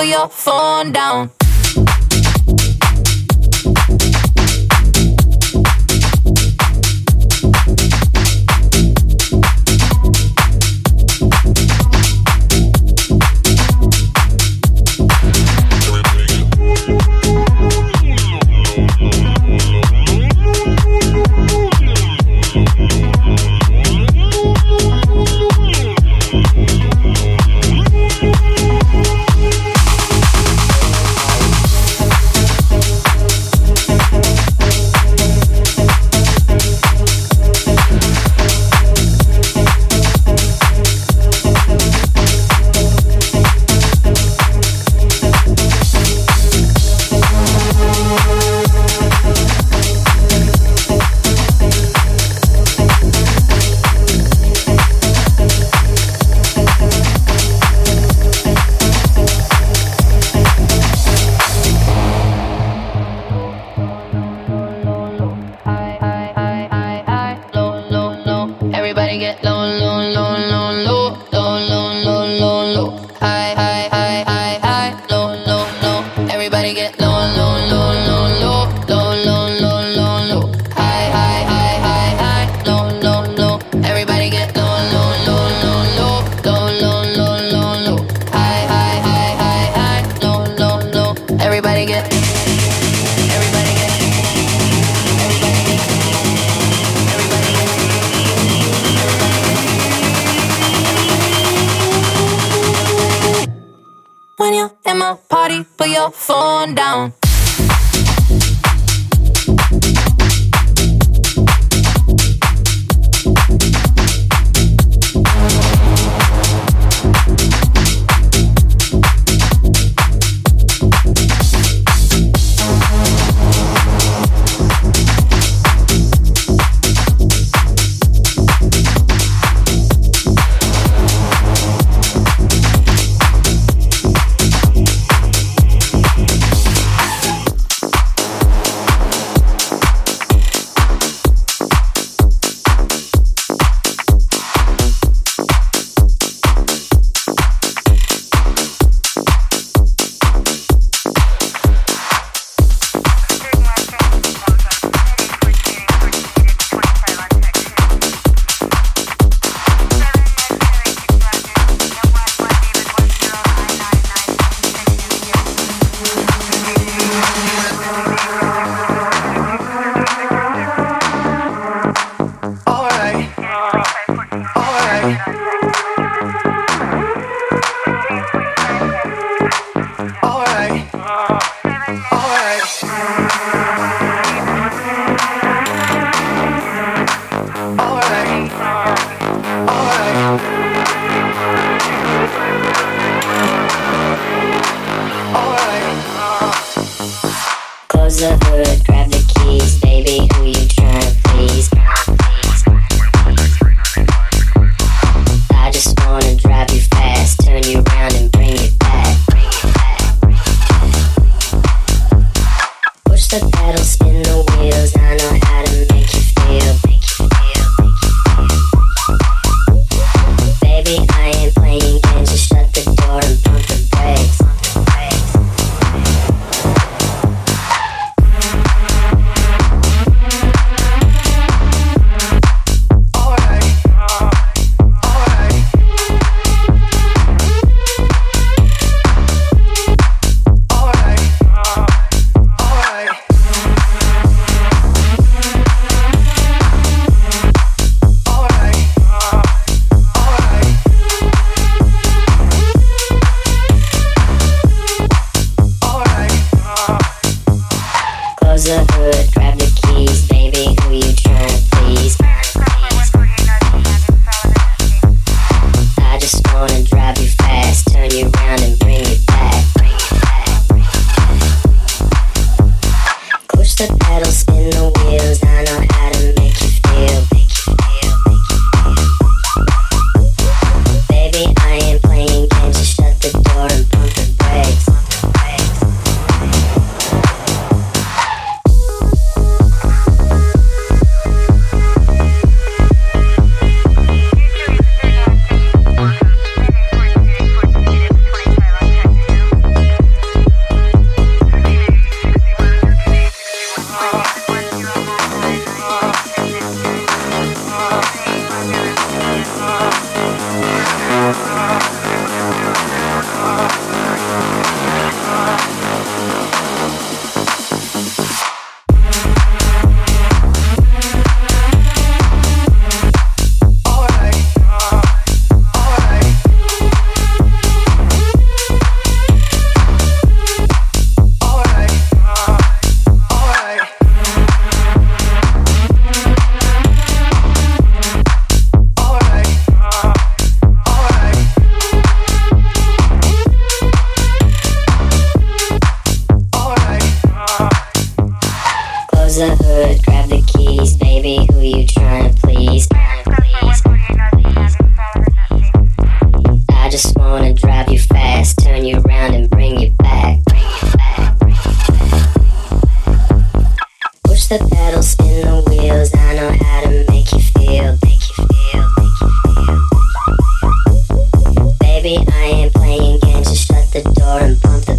Baby, I ain't playing playing games. Just shut the door and pump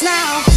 now.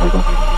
algo.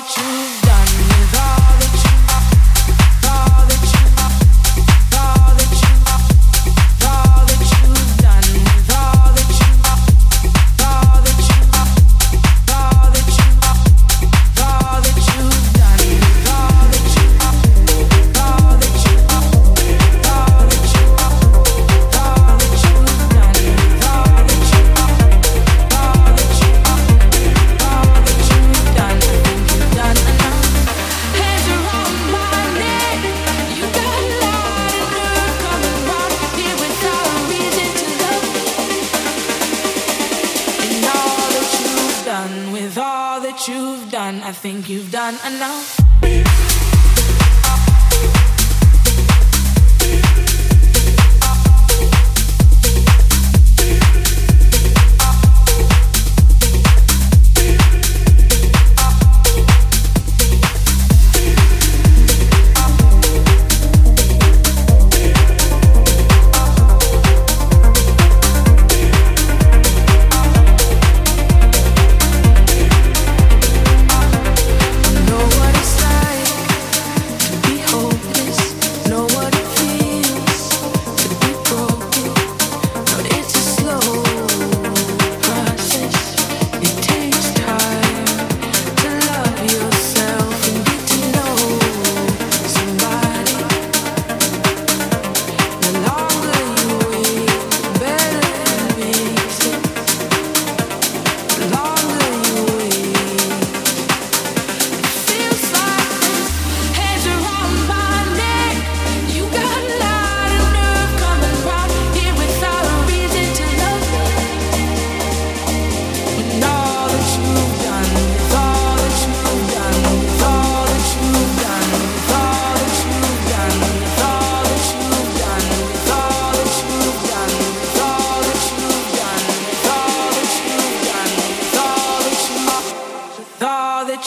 that you've I think you've done enough.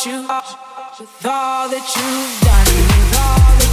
You, with all that you've done, with all that